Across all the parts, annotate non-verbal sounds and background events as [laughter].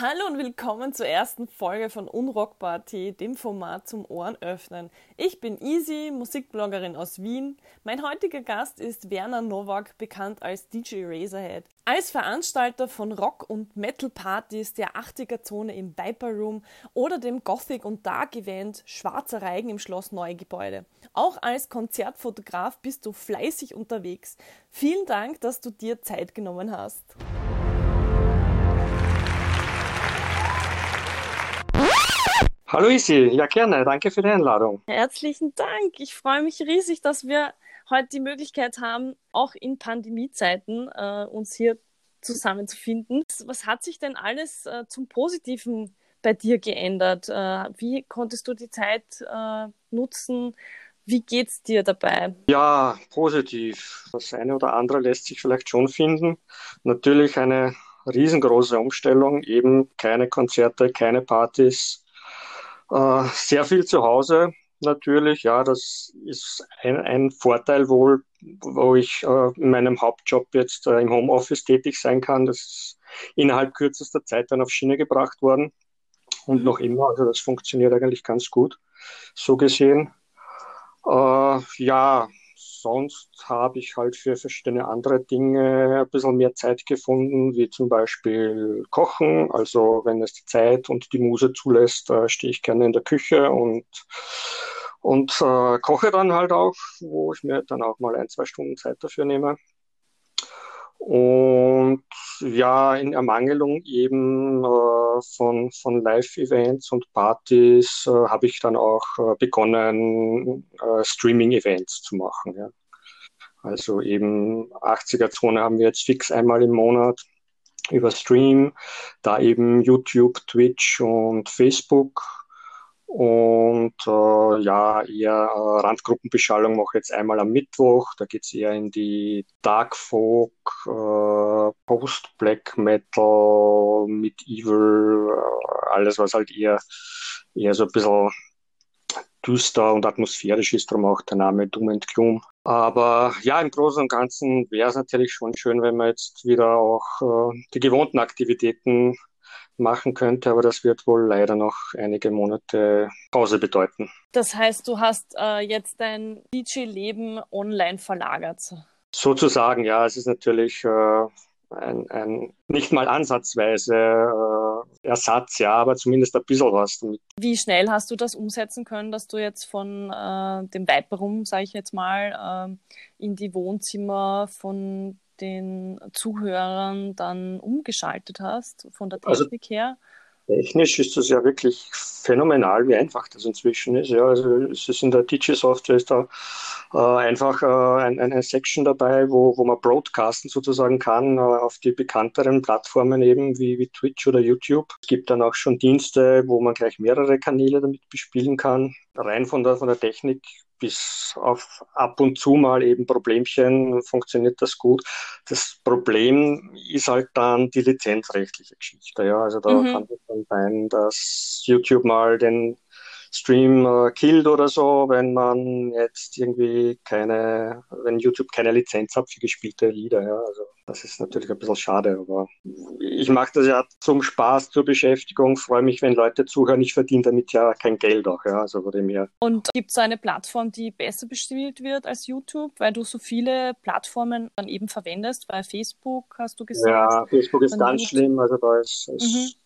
Hallo und willkommen zur ersten Folge von Unrockparty, dem Format zum Ohren öffnen. Ich bin Easy, Musikbloggerin aus Wien. Mein heutiger Gast ist Werner Nowak, bekannt als DJ Razorhead. Als Veranstalter von Rock- und Metal-Partys der 80er-Zone im Viper Room oder dem Gothic- und Dark-Event Schwarzer Reigen im Schloss Neugebäude. Auch als Konzertfotograf bist du fleißig unterwegs. Vielen Dank, dass du dir Zeit genommen hast. Hallo Isi, ja gerne, danke für die Einladung. Herzlichen Dank. Ich freue mich riesig, dass wir heute die Möglichkeit haben, auch in Pandemiezeiten äh, uns hier zusammenzufinden. Was hat sich denn alles äh, zum Positiven bei dir geändert? Äh, wie konntest du die Zeit äh, nutzen? Wie geht's dir dabei? Ja, positiv. Das eine oder andere lässt sich vielleicht schon finden. Natürlich eine riesengroße Umstellung, eben keine Konzerte, keine Partys, äh, sehr viel zu Hause natürlich, ja, das ist ein, ein Vorteil wohl, wo ich äh, in meinem Hauptjob jetzt äh, im Homeoffice tätig sein kann. Das ist innerhalb kürzester Zeit dann auf Schiene gebracht worden und mhm. noch immer, also das funktioniert eigentlich ganz gut, so gesehen. Äh, ja, sonst habe ich halt für verschiedene andere Dinge ein bisschen mehr Zeit gefunden, wie zum Beispiel Kochen. Also wenn es die Zeit und die Muse zulässt, äh, stehe ich gerne in der Küche und, und äh, koche dann halt auch, wo ich mir dann auch mal ein, zwei Stunden Zeit dafür nehme. Und ja, in Ermangelung eben äh, von, von Live-Events und Partys äh, habe ich dann auch äh, begonnen, äh, Streaming-Events zu machen. Ja. Also eben 80er-Zone haben wir jetzt fix einmal im Monat über Stream, da eben YouTube, Twitch und Facebook und äh, ja, eher äh, Randgruppenbeschallung mache ich jetzt einmal am Mittwoch. Da geht es eher in die Dark Folk, äh, Post-Black Metal, mit Evil, äh, alles was halt eher, eher so ein bisschen düster und atmosphärisch ist, darum auch der Name Doom and Gloom. Aber ja, im Großen und Ganzen wäre es natürlich schon schön, wenn man jetzt wieder auch äh, die gewohnten Aktivitäten machen könnte, aber das wird wohl leider noch einige Monate Pause bedeuten. Das heißt, du hast äh, jetzt dein DJ-Leben online verlagert. Sozusagen, ja. Es ist natürlich äh, ein, ein, nicht mal ansatzweise äh, Ersatz, ja, aber zumindest ein bisschen was damit. Wie schnell hast du das umsetzen können, dass du jetzt von äh, dem Room, sage ich jetzt mal, äh, in die Wohnzimmer von den Zuhörern dann umgeschaltet hast, von der also Technik also, her? Technisch ist das ja wirklich phänomenal, wie einfach das inzwischen ist. Ja, also es ist in der DJ-Software ist da äh, einfach äh, ein, eine Section dabei, wo, wo man broadcasten sozusagen kann äh, auf die bekannteren Plattformen eben wie, wie Twitch oder YouTube. Es gibt dann auch schon Dienste, wo man gleich mehrere Kanäle damit bespielen kann. Rein von der, von der Technik bis auf ab und zu mal eben Problemchen funktioniert das gut. Das Problem ist halt dann die lizenzrechtliche Geschichte. Ja, also da mhm. kann es dann sein, dass YouTube mal den Stream äh, killt oder so, wenn man jetzt irgendwie keine, wenn YouTube keine Lizenz hat für gespielte Lieder. Ja. Also das ist natürlich ein bisschen schade, aber ich mache das ja zum Spaß, zur Beschäftigung, freue mich, wenn Leute zuhören. Ich verdiene damit ja kein Geld auch, ja, also dem her. Und gibt es eine Plattform, die besser bespielt wird als YouTube, weil du so viele Plattformen dann eben verwendest, weil Facebook hast du gesagt? Ja, Facebook ist ganz schlimm, also da ist, ist mhm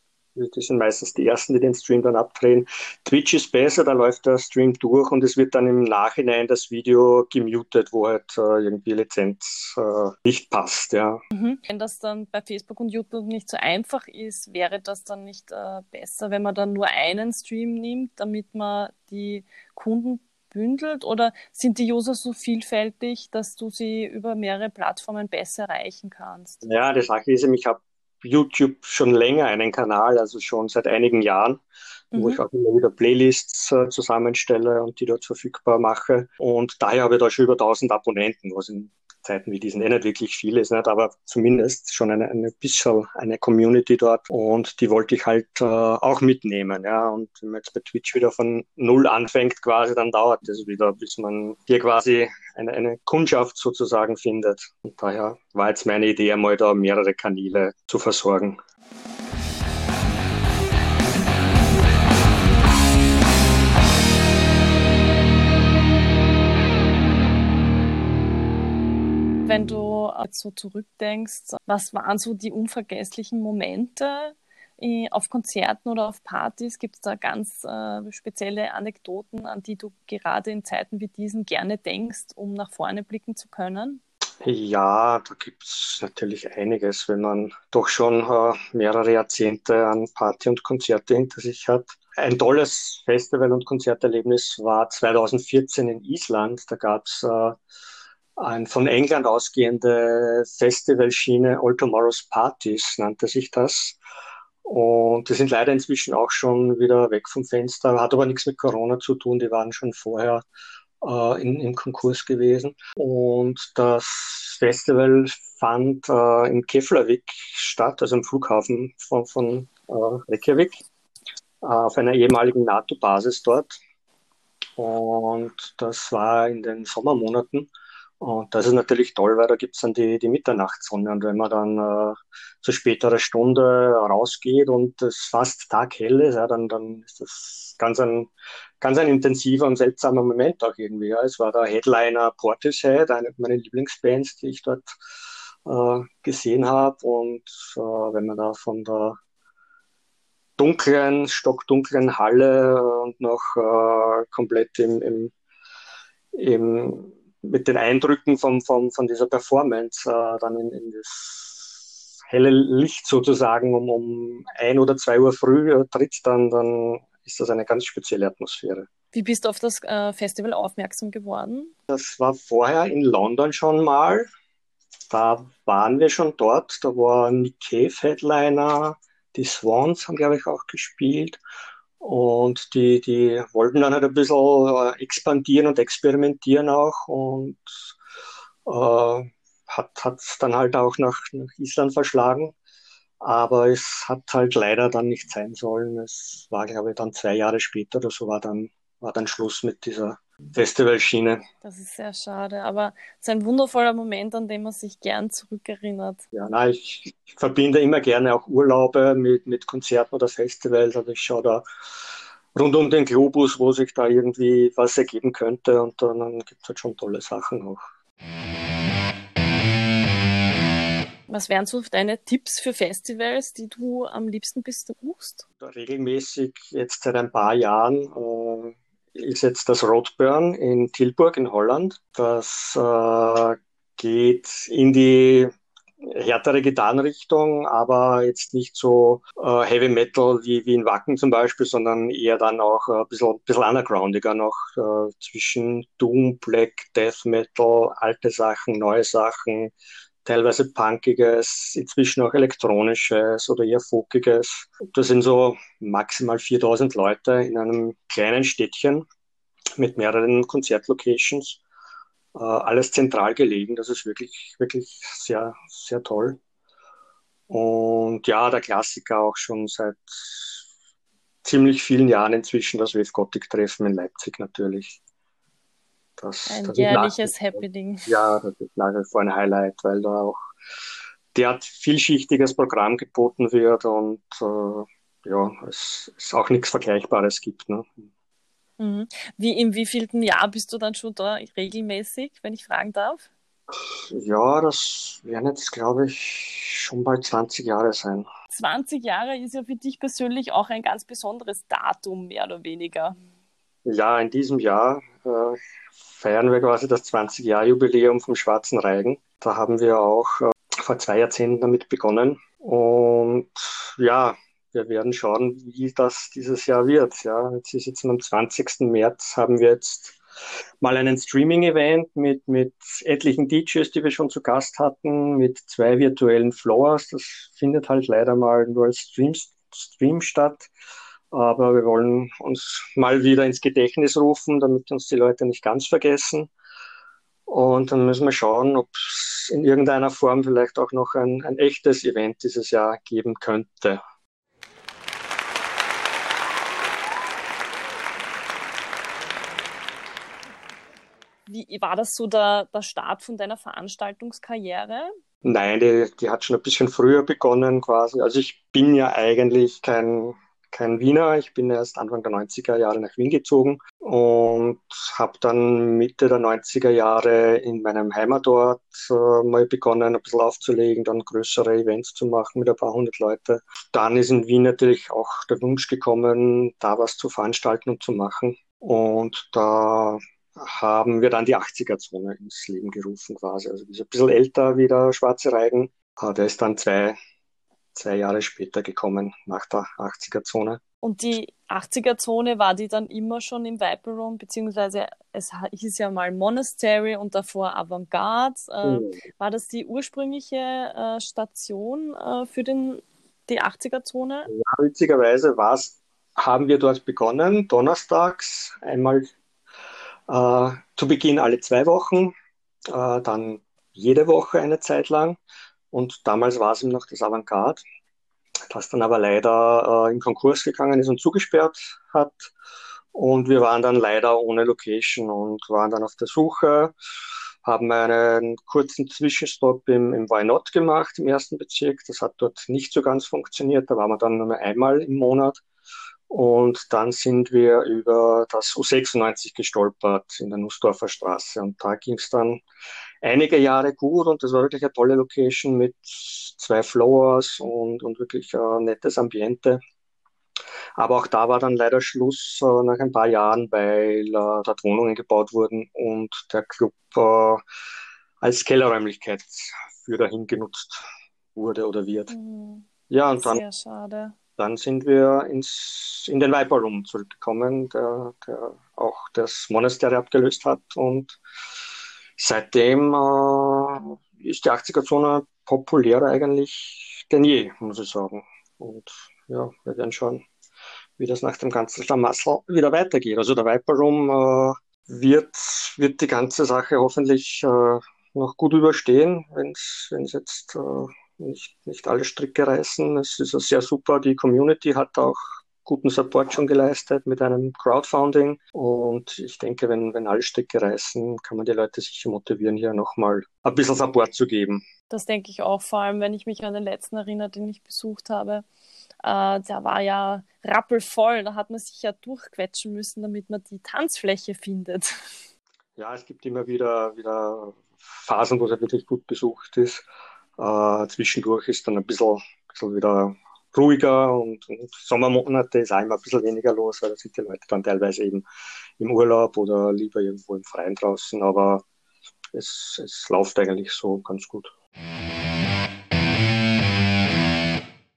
das sind meistens die ersten, die den Stream dann abdrehen. Twitch ist besser, da läuft der Stream durch und es wird dann im Nachhinein das Video gemutet, wo halt äh, irgendwie Lizenz äh, nicht passt. Ja. Mhm. Wenn das dann bei Facebook und YouTube nicht so einfach ist, wäre das dann nicht äh, besser, wenn man dann nur einen Stream nimmt, damit man die Kunden bündelt oder sind die User so vielfältig, dass du sie über mehrere Plattformen besser erreichen kannst? Ja, die Sache ist, ich habe YouTube schon länger einen Kanal, also schon seit einigen Jahren, mhm. wo ich auch immer wieder Playlists äh, zusammenstelle und die dort verfügbar mache. Und daher habe ich da schon über 1000 Abonnenten, was in Zeiten wie diesen nicht wirklich viel ist, nicht? aber zumindest schon eine, eine bisschen eine Community dort und die wollte ich halt äh, auch mitnehmen. Ja? Und wenn man jetzt bei Twitch wieder von Null anfängt quasi, dann dauert das wieder, bis man hier quasi eine, eine Kundschaft sozusagen findet. Und daher war jetzt meine Idee, einmal da mehrere Kanäle zu versorgen. Jetzt so zurückdenkst, was waren so die unvergesslichen Momente äh, auf Konzerten oder auf Partys? Gibt es da ganz äh, spezielle Anekdoten, an die du gerade in Zeiten wie diesen gerne denkst, um nach vorne blicken zu können? Ja, da gibt es natürlich einiges, wenn man doch schon äh, mehrere Jahrzehnte an Party und Konzerte hinter sich hat. Ein tolles Festival- und Konzerterlebnis war 2014 in Island. Da gab es äh, ein von England ausgehende Festivalschiene All Tomorrow's Parties, nannte sich das. Und die sind leider inzwischen auch schon wieder weg vom Fenster, hat aber nichts mit Corona zu tun, die waren schon vorher äh, in, im Konkurs gewesen. Und das Festival fand äh, in Keflavik statt, also im Flughafen von, von äh, Reykjavik, äh, auf einer ehemaligen NATO-Basis dort. Und das war in den Sommermonaten. Und das ist natürlich toll, weil da gibt's dann die, die Mitternachtssonne. Und wenn man dann äh, zu späterer Stunde rausgeht und es fast taghell ist, ja, dann, dann ist das ganz ein, ganz ein intensiver und seltsamer Moment auch irgendwie. Ja. Es war der Headliner Portishead, eine meiner Lieblingsbands, die ich dort äh, gesehen habe. Und äh, wenn man da von der dunklen, stockdunklen Halle und noch äh, komplett im, im, im mit den Eindrücken von, von, von dieser Performance äh, dann in, in das helle Licht sozusagen um, um ein oder zwei Uhr früh äh, tritt, dann, dann ist das eine ganz spezielle Atmosphäre. Wie bist du auf das äh, Festival aufmerksam geworden? Das war vorher in London schon mal. Da waren wir schon dort. Da war Nick Cave Headliner. Die Swans haben, glaube ich, auch gespielt. Und die, die wollten dann halt ein bisschen äh, expandieren und experimentieren auch und äh, hat hat dann halt auch nach, nach Island verschlagen. Aber es hat halt leider dann nicht sein sollen. Es war, glaube ich, dann zwei Jahre später oder so war dann, war dann Schluss mit dieser Festivalschiene. Das ist sehr schade, aber es ist ein wundervoller Moment, an den man sich gern zurückerinnert. Ja, nein, ich, ich verbinde immer gerne auch Urlaube mit, mit Konzerten oder Festivals. Also ich schaue da rund um den Globus, wo sich da irgendwie was ergeben könnte und dann, dann gibt es halt schon tolle Sachen auch. Was wären so deine Tipps für Festivals, die du am liebsten besuchst? Regelmäßig jetzt seit ein paar Jahren äh, ist jetzt das Roadburn in Tilburg in Holland. Das äh, geht in die härtere Gitarrenrichtung, aber jetzt nicht so äh, Heavy Metal wie, wie in Wacken zum Beispiel, sondern eher dann auch äh, ein bisschen, bisschen undergroundiger noch äh, zwischen Doom, Black, Death Metal, alte Sachen, neue Sachen, teilweise punkiges, inzwischen auch elektronisches oder eher folkiges. Das sind so maximal 4000 Leute in einem kleinen Städtchen mit mehreren Konzertlocations. Äh, alles zentral gelegen. Das ist wirklich, wirklich sehr, sehr toll. Und ja, der Klassiker auch schon seit ziemlich vielen Jahren inzwischen das Wave Gothic Treffen in Leipzig natürlich. Das, ein das jährliches Happening. Ja, das ist nach vor ein Highlight, weil da auch derart vielschichtiges Programm geboten wird und äh, ja, es, es auch nichts Vergleichbares gibt. Ne? Mhm. Wie im wievielten Jahr bist du dann schon da regelmäßig, wenn ich fragen darf? Ja, das werden jetzt, glaube ich, schon bald 20 Jahre sein. 20 Jahre ist ja für dich persönlich auch ein ganz besonderes Datum, mehr oder weniger. Ja, in diesem Jahr äh, feiern wir quasi das 20-Jahr-Jubiläum vom Schwarzen Reigen. Da haben wir auch äh, vor zwei Jahrzehnten damit begonnen. Und ja, wir werden schauen, wie das dieses Jahr wird. Ja, jetzt ist jetzt am 20. März haben wir jetzt mal einen Streaming-Event mit, mit etlichen DJs, die wir schon zu Gast hatten, mit zwei virtuellen Floors. Das findet halt leider mal nur als Stream, Stream statt. Aber wir wollen uns mal wieder ins Gedächtnis rufen, damit uns die Leute nicht ganz vergessen. Und dann müssen wir schauen, ob es in irgendeiner Form vielleicht auch noch ein, ein echtes Event dieses Jahr geben könnte. Wie war das so der, der Start von deiner Veranstaltungskarriere? Nein, die, die hat schon ein bisschen früher begonnen quasi. Also ich bin ja eigentlich kein kein Wiener. Ich bin erst Anfang der 90er Jahre nach Wien gezogen und habe dann Mitte der 90er Jahre in meinem Heimatort äh, mal begonnen, ein bisschen aufzulegen, dann größere Events zu machen mit ein paar hundert Leute. Dann ist in Wien natürlich auch der Wunsch gekommen, da was zu veranstalten und zu machen. Und da haben wir dann die 80er-Zone ins Leben gerufen quasi. Also ein bisschen älter wie der Schwarze Reigen. Der ist dann zwei zwei Jahre später gekommen, nach der 80er-Zone. Und die 80er-Zone war die dann immer schon im Viper Room, beziehungsweise es hieß ja mal Monastery und davor Avantgarde. Äh, mhm. War das die ursprüngliche äh, Station äh, für den, die 80er-Zone? Ja, witzigerweise haben wir dort begonnen, donnerstags, einmal äh, zu Beginn alle zwei Wochen, äh, dann jede Woche eine Zeit lang. Und damals war es ihm noch das Avantgarde, das dann aber leider äh, in Konkurs gegangen ist und zugesperrt hat. Und wir waren dann leider ohne Location und waren dann auf der Suche, haben einen kurzen Zwischenstopp im, im Why Not gemacht, im ersten Bezirk. Das hat dort nicht so ganz funktioniert. Da waren wir dann nur einmal im Monat. Und dann sind wir über das U96 gestolpert in der Nussdorfer Straße. Und da ging es dann einige Jahre gut und das war wirklich eine tolle Location mit zwei Floors und, und wirklich ein nettes Ambiente. Aber auch da war dann leider Schluss äh, nach ein paar Jahren, weil äh, dort Wohnungen gebaut wurden und der Club äh, als Kellerräumlichkeit für dahin genutzt wurde oder wird. Mhm. Ja, und dann, schade. Dann sind wir ins, in den Viper Room zurückgekommen, der, der auch das Monastery abgelöst hat und seitdem äh, ist die 80er-Zone populärer eigentlich denn je, muss ich sagen. Und ja, wir werden schauen, wie das nach dem ganzen Schlamassel wieder weitergeht. Also der Viper Room äh, wird, wird die ganze Sache hoffentlich äh, noch gut überstehen, wenn es jetzt äh, nicht, nicht alle Stricke reißen. Es ist sehr super. Die Community hat auch guten Support schon geleistet mit einem Crowdfunding. Und ich denke, wenn, wenn alle Stricke reißen, kann man die Leute sicher motivieren, hier nochmal ein bisschen Support zu geben. Das denke ich auch, vor allem wenn ich mich an den letzten erinnere, den ich besucht habe. Äh, der war ja rappelvoll, da hat man sich ja durchquetschen müssen, damit man die Tanzfläche findet. Ja, es gibt immer wieder, wieder Phasen, wo es wirklich gut besucht ist. Äh, zwischendurch ist dann ein bisschen, bisschen wieder ruhiger und, und Sommermonate ist auch immer ein bisschen weniger los, weil da sind die Leute dann teilweise eben im Urlaub oder lieber irgendwo im Freien draußen, aber es, es läuft eigentlich so ganz gut.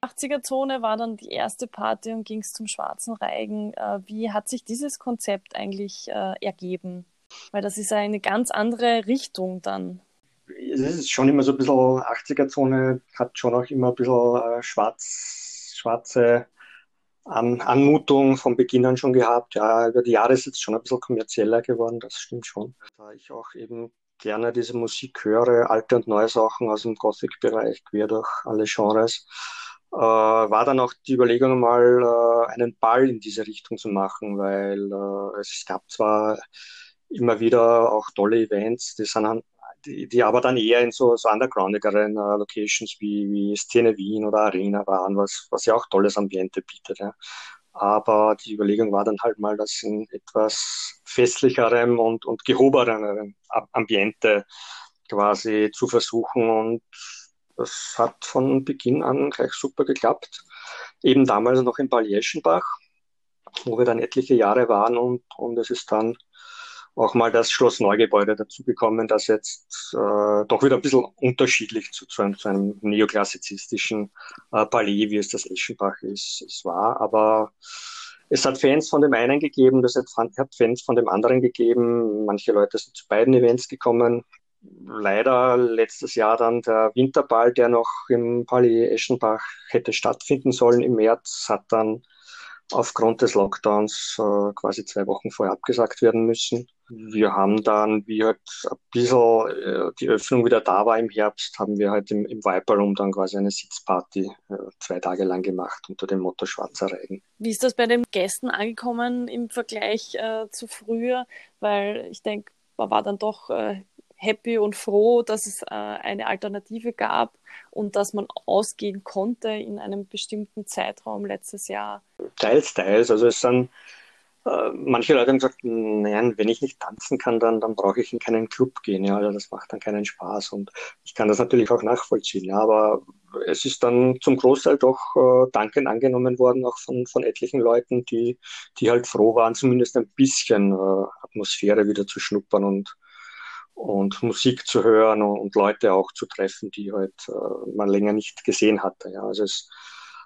80er-Zone war dann die erste Party und ging es zum Schwarzen Reigen. Äh, wie hat sich dieses Konzept eigentlich äh, ergeben? Weil das ist eine ganz andere Richtung dann. Es ist schon immer so ein bisschen 80er-Zone, hat schon auch immer ein bisschen äh, schwarz schwarze An Anmutung von Beginn an schon gehabt. Ja, über die Jahre ist es schon ein bisschen kommerzieller geworden, das stimmt schon. Da ich auch eben gerne diese Musik höre, alte und neue Sachen aus dem Gothic-Bereich, quer durch alle Genres, äh, war dann auch die Überlegung mal äh, einen Ball in diese Richtung zu machen, weil äh, es gab zwar immer wieder auch tolle Events, die sind die, die aber dann eher in so, so undergroundigeren uh, Locations wie, wie Szene Wien oder Arena waren, was, was ja auch tolles Ambiente bietet. Ja. Aber die Überlegung war dann halt mal, das in etwas festlicherem und, und gehobenerem Ambiente quasi zu versuchen. Und das hat von Beginn an gleich super geklappt. Eben damals noch in Balieschenbach, wo wir dann etliche Jahre waren und, und es ist dann auch mal das Schloss Neugebäude dazugekommen, das jetzt äh, doch wieder ein bisschen unterschiedlich zu, zu, einem, zu einem neoklassizistischen äh, Palais, wie es das Eschenbach ist, es war. Aber es hat Fans von dem einen gegeben, das hat Fans von dem anderen gegeben. Manche Leute sind zu beiden Events gekommen. Leider letztes Jahr dann der Winterball, der noch im Palais Eschenbach hätte stattfinden sollen im März, hat dann aufgrund des Lockdowns äh, quasi zwei Wochen vorher abgesagt werden müssen. Wir haben dann, wie halt ein bisschen äh, die Öffnung wieder da war im Herbst, haben wir halt im, im Viper Room dann quasi eine Sitzparty äh, zwei Tage lang gemacht unter dem Motto Schwarzer Reigen. Wie ist das bei den Gästen angekommen im Vergleich äh, zu früher? Weil ich denke, man war dann doch äh, happy und froh, dass es äh, eine Alternative gab und dass man ausgehen konnte in einem bestimmten Zeitraum letztes Jahr. teils, teils. Also es sind äh, manche Leute haben gesagt, nein, wenn ich nicht tanzen kann, dann, dann brauche ich in keinen Club gehen. Ja, also das macht dann keinen Spaß. Und ich kann das natürlich auch nachvollziehen. Ja, aber es ist dann zum Großteil doch äh, dankend angenommen worden, auch von, von etlichen Leuten, die, die halt froh waren, zumindest ein bisschen äh, Atmosphäre wieder zu schnuppern und, und Musik zu hören und, und Leute auch zu treffen, die halt äh, man länger nicht gesehen hatte. Ja, also es,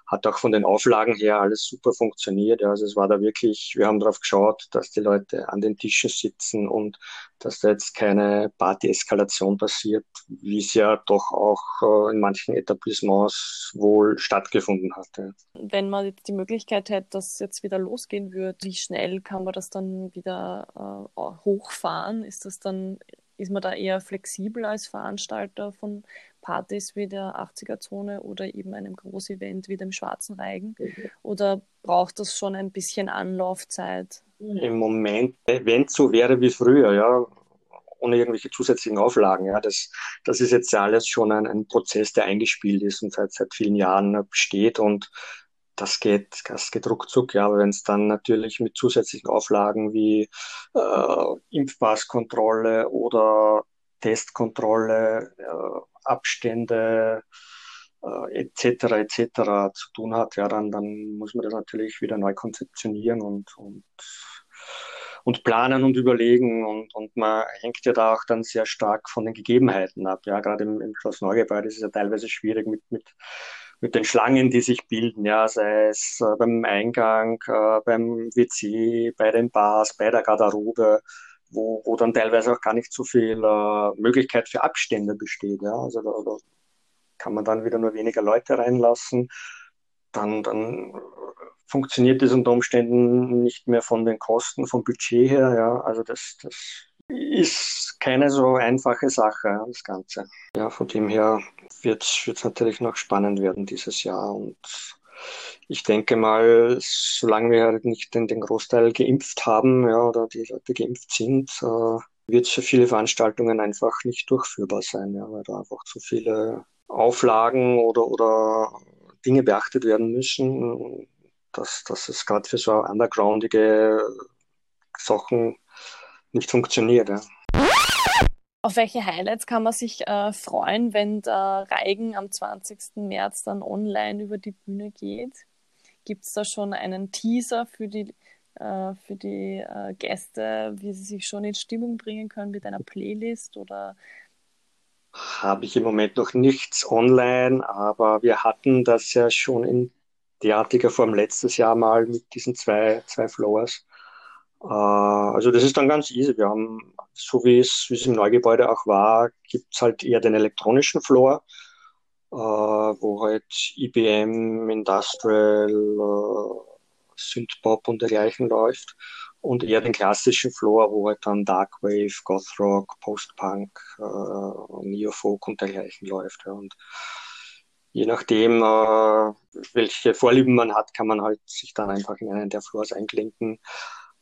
hat auch von den Auflagen her alles super funktioniert. Also es war da wirklich, wir haben darauf geschaut, dass die Leute an den Tischen sitzen und dass da jetzt keine Party-Eskalation passiert, wie es ja doch auch äh, in manchen Etablissements wohl stattgefunden hatte. Wenn man jetzt die Möglichkeit hätte, dass jetzt wieder losgehen würde, wie schnell kann man das dann wieder äh, hochfahren? Ist das dann ist man da eher flexibel als Veranstalter von Partys wie der 80er-Zone oder eben einem Großevent wie dem Schwarzen Reigen? Mhm. Oder braucht das schon ein bisschen Anlaufzeit? Im Moment, wenn es so wäre wie früher, ja, ohne irgendwelche zusätzlichen Auflagen. Ja, das, das ist jetzt alles schon ein, ein Prozess, der eingespielt ist und seit, seit vielen Jahren besteht und das geht, das geht ruckzuck, ja, aber wenn es dann natürlich mit zusätzlichen Auflagen wie äh, Impfpasskontrolle oder Testkontrolle, äh, Abstände äh, etc. etc. zu tun hat, ja, dann, dann muss man das natürlich wieder neu konzeptionieren und, und, und planen und überlegen und, und man hängt ja da auch dann sehr stark von den Gegebenheiten ab. Ja, gerade im, im Schloss Neugebäude ist es ja teilweise schwierig mit, mit mit den Schlangen, die sich bilden, ja, sei es äh, beim Eingang, äh, beim WC, bei den Bars, bei der Garderobe, wo, wo dann teilweise auch gar nicht so viel äh, Möglichkeit für Abstände besteht. Ja. Also da, da kann man dann wieder nur weniger Leute reinlassen. Dann, dann funktioniert das unter Umständen nicht mehr von den Kosten, vom Budget her. Ja. Also das, das ist keine so einfache Sache, das Ganze. Ja, von dem her wird es natürlich noch spannend werden dieses Jahr. Und ich denke mal, solange wir halt nicht den, den Großteil geimpft haben ja, oder die Leute geimpft sind, äh, wird es für viele Veranstaltungen einfach nicht durchführbar sein, ja, weil da einfach zu viele Auflagen oder, oder Dinge beachtet werden müssen, dass, dass es gerade für so undergroundige Sachen nicht funktioniert. Ja. Auf welche Highlights kann man sich äh, freuen, wenn der Reigen am 20. März dann online über die Bühne geht? Gibt es da schon einen Teaser für die, äh, für die äh, Gäste, wie sie sich schon in Stimmung bringen können mit einer Playlist oder habe ich im Moment noch nichts online, aber wir hatten das ja schon in derartiger Form letztes Jahr mal mit diesen zwei, zwei Floors. Äh, also das ist dann ganz easy. Wir haben, so wie es, wie es im Neugebäude auch war, gibt es halt eher den elektronischen Floor, äh, wo halt IBM, Industrial, äh, Synthpop und dergleichen läuft. Und eher den klassischen Floor, wo halt dann Darkwave, Gothrock, Postpunk, äh, Neofolk und dergleichen läuft. Ja. Und je nachdem, äh, welche Vorlieben man hat, kann man halt sich dann einfach in einen der Floors einklinken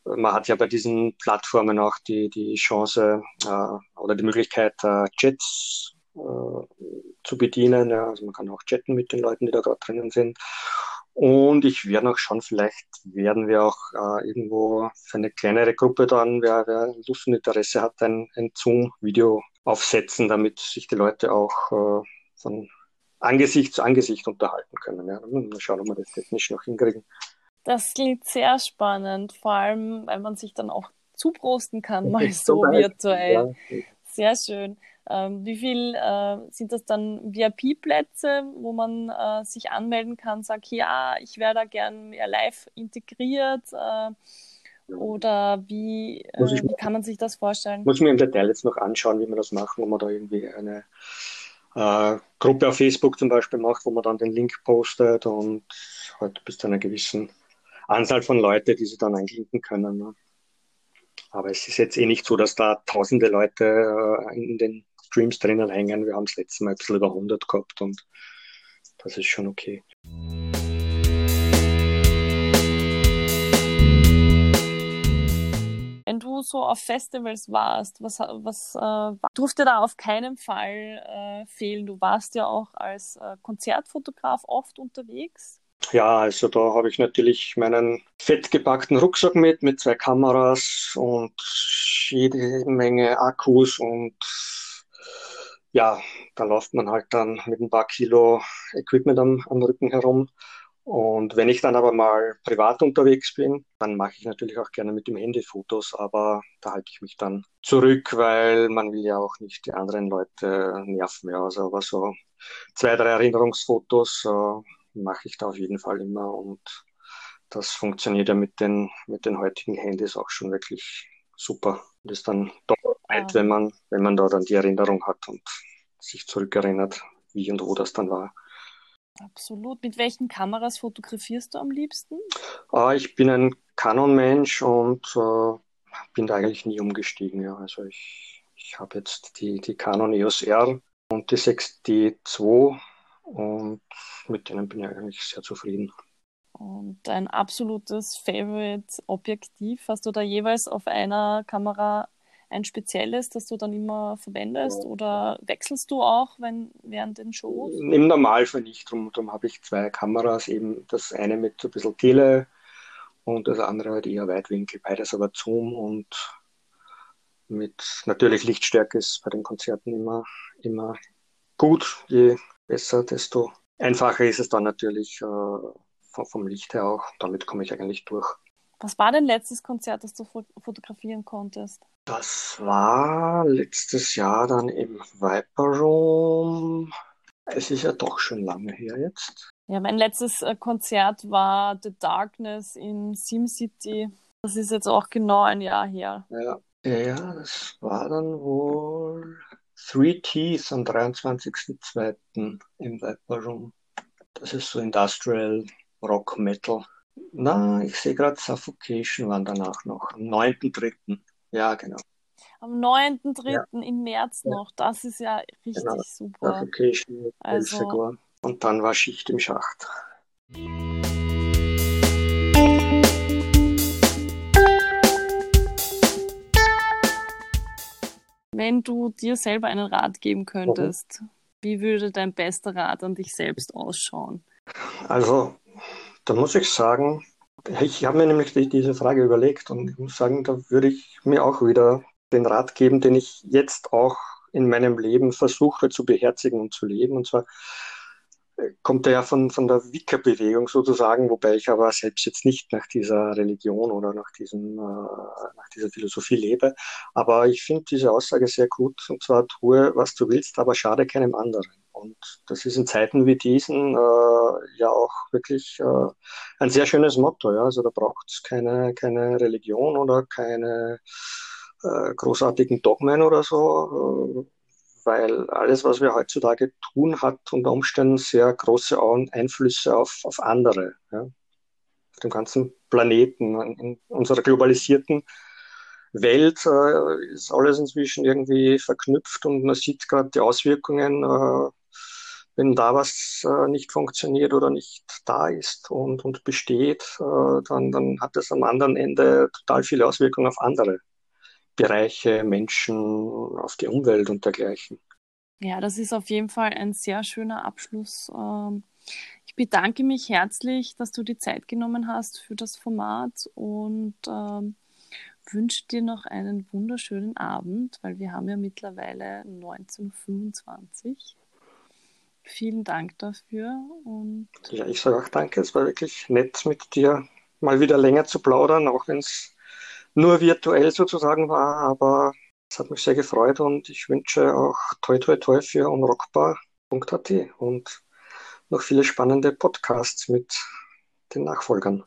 man hat ja bei diesen Plattformen auch die, die Chance äh, oder die Möglichkeit, äh, Chats äh, zu bedienen. Ja. Also man kann auch chatten mit den Leuten, die da gerade drinnen sind. Und ich werde auch schon, vielleicht werden wir auch äh, irgendwo für eine kleinere Gruppe dann, wer, wer Lust und Interesse hat, ein, ein Zoom-Video aufsetzen, damit sich die Leute auch äh, von Angesicht zu Angesicht unterhalten können. Ja. Mal schauen, ob wir das technisch noch hinkriegen. Das klingt sehr spannend, vor allem, weil man sich dann auch zuprosten kann, [laughs] mal so virtuell. Ja. Sehr schön. Ähm, wie viel äh, sind das dann VIP-Plätze, wo man äh, sich anmelden kann, sagt, ja, ich wäre da gern mehr live integriert? Äh, oder wie, äh, wie kann man sich das vorstellen? Muss ich mir im Detail jetzt noch anschauen, wie wir das machen, ob man da irgendwie eine äh, Gruppe auf Facebook zum Beispiel macht, wo man dann den Link postet und halt bis zu einer gewissen Anzahl von Leuten, die sie dann einklinken können. Ne? Aber es ist jetzt eh nicht so, dass da tausende Leute äh, in den Streams drinnen hängen. Wir haben das letzte Mal ein bisschen über 100 gehabt und das ist schon okay. Wenn du so auf Festivals warst, was, was äh, durfte da auf keinen Fall äh, fehlen? Du warst ja auch als äh, Konzertfotograf oft unterwegs. Ja, also da habe ich natürlich meinen fettgepackten Rucksack mit, mit zwei Kameras und jede Menge Akkus und ja, da läuft man halt dann mit ein paar Kilo Equipment am, am Rücken herum. Und wenn ich dann aber mal privat unterwegs bin, dann mache ich natürlich auch gerne mit dem Handy Fotos, aber da halte ich mich dann zurück, weil man will ja auch nicht die anderen Leute nerven. Ja, also aber so zwei, drei Erinnerungsfotos äh, mache ich da auf jeden Fall immer und das funktioniert ja mit den, mit den heutigen Handys auch schon wirklich super. Das ist dann doch weit, wenn man, wenn man da dann die Erinnerung hat und sich zurückerinnert, wie und wo das dann war. Absolut. Mit welchen Kameras fotografierst du am liebsten? Äh, ich bin ein Canon-Mensch und äh, bin da eigentlich nie umgestiegen. Ja. Also ich, ich habe jetzt die, die Canon EOS R und die 6D2 und mit denen bin ich eigentlich sehr zufrieden. Und dein absolutes Favorite-Objektiv, hast du da jeweils auf einer Kamera ein spezielles, das du dann immer verwendest oder wechselst du auch wenn, während den Shows? Im Normalfall nicht. Darum, darum habe ich zwei Kameras, eben das eine mit so ein bisschen Tele und das andere halt eher Weitwinkel, beides aber Zoom und mit natürlich Lichtstärke ist bei den Konzerten immer, immer gut. Je besser, desto einfacher ist es dann natürlich äh, vom Licht her auch. Damit komme ich eigentlich durch. Was war dein letztes Konzert, das du fotografieren konntest? Das war letztes Jahr dann im Viper Room. Es ist ja doch schon lange her jetzt. Ja, mein letztes äh, Konzert war The Darkness in SimCity. Das ist jetzt auch genau ein Jahr her. Ja, ja das war dann wohl Three Teeth am 23.02. im Viper Room. Das ist so Industrial Rock Metal. Na, ich sehe gerade Suffocation waren danach noch, am 9.3. Ja, genau. Am 9.3. Ja. im März noch, das ist ja richtig genau. super. Suffocation also... Und dann war Schicht im Schacht. Wenn du dir selber einen Rat geben könntest, mhm. wie würde dein bester Rat an dich selbst ausschauen? Also, da muss ich sagen, ich habe mir nämlich diese Frage überlegt und ich muss sagen, da würde ich mir auch wieder den Rat geben, den ich jetzt auch in meinem Leben versuche zu beherzigen und zu leben. Und zwar kommt er ja von, von der Wicca-Bewegung sozusagen, wobei ich aber selbst jetzt nicht nach dieser Religion oder nach, diesem, äh, nach dieser Philosophie lebe. Aber ich finde diese Aussage sehr gut, und zwar tue, was du willst, aber schade keinem anderen. Und das ist in Zeiten wie diesen äh, ja auch wirklich äh, ein sehr schönes Motto. Ja? Also da braucht es keine, keine Religion oder keine äh, großartigen Dogmen oder so, äh, weil alles, was wir heutzutage tun, hat unter Umständen sehr große Einflüsse auf, auf andere. Ja? Auf dem ganzen Planeten, in unserer globalisierten Welt äh, ist alles inzwischen irgendwie verknüpft und man sieht gerade die Auswirkungen äh, wenn da was äh, nicht funktioniert oder nicht da ist und, und besteht, äh, dann, dann hat das am anderen Ende total viele Auswirkungen auf andere Bereiche, Menschen, auf die Umwelt und dergleichen. Ja, das ist auf jeden Fall ein sehr schöner Abschluss. Ähm, ich bedanke mich herzlich, dass du die Zeit genommen hast für das Format und ähm, wünsche dir noch einen wunderschönen Abend, weil wir haben ja mittlerweile 1925. Vielen Dank dafür. Und ja, ich sage auch danke. Es war wirklich nett, mit dir mal wieder länger zu plaudern, auch wenn es nur virtuell sozusagen war. Aber es hat mich sehr gefreut und ich wünsche auch toi toi toi für unrockbar.at und noch viele spannende Podcasts mit den Nachfolgern.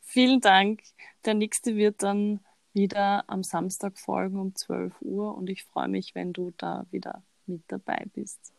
Vielen Dank. Der nächste wird dann wieder am Samstag folgen um 12 Uhr und ich freue mich, wenn du da wieder mit dabei bist.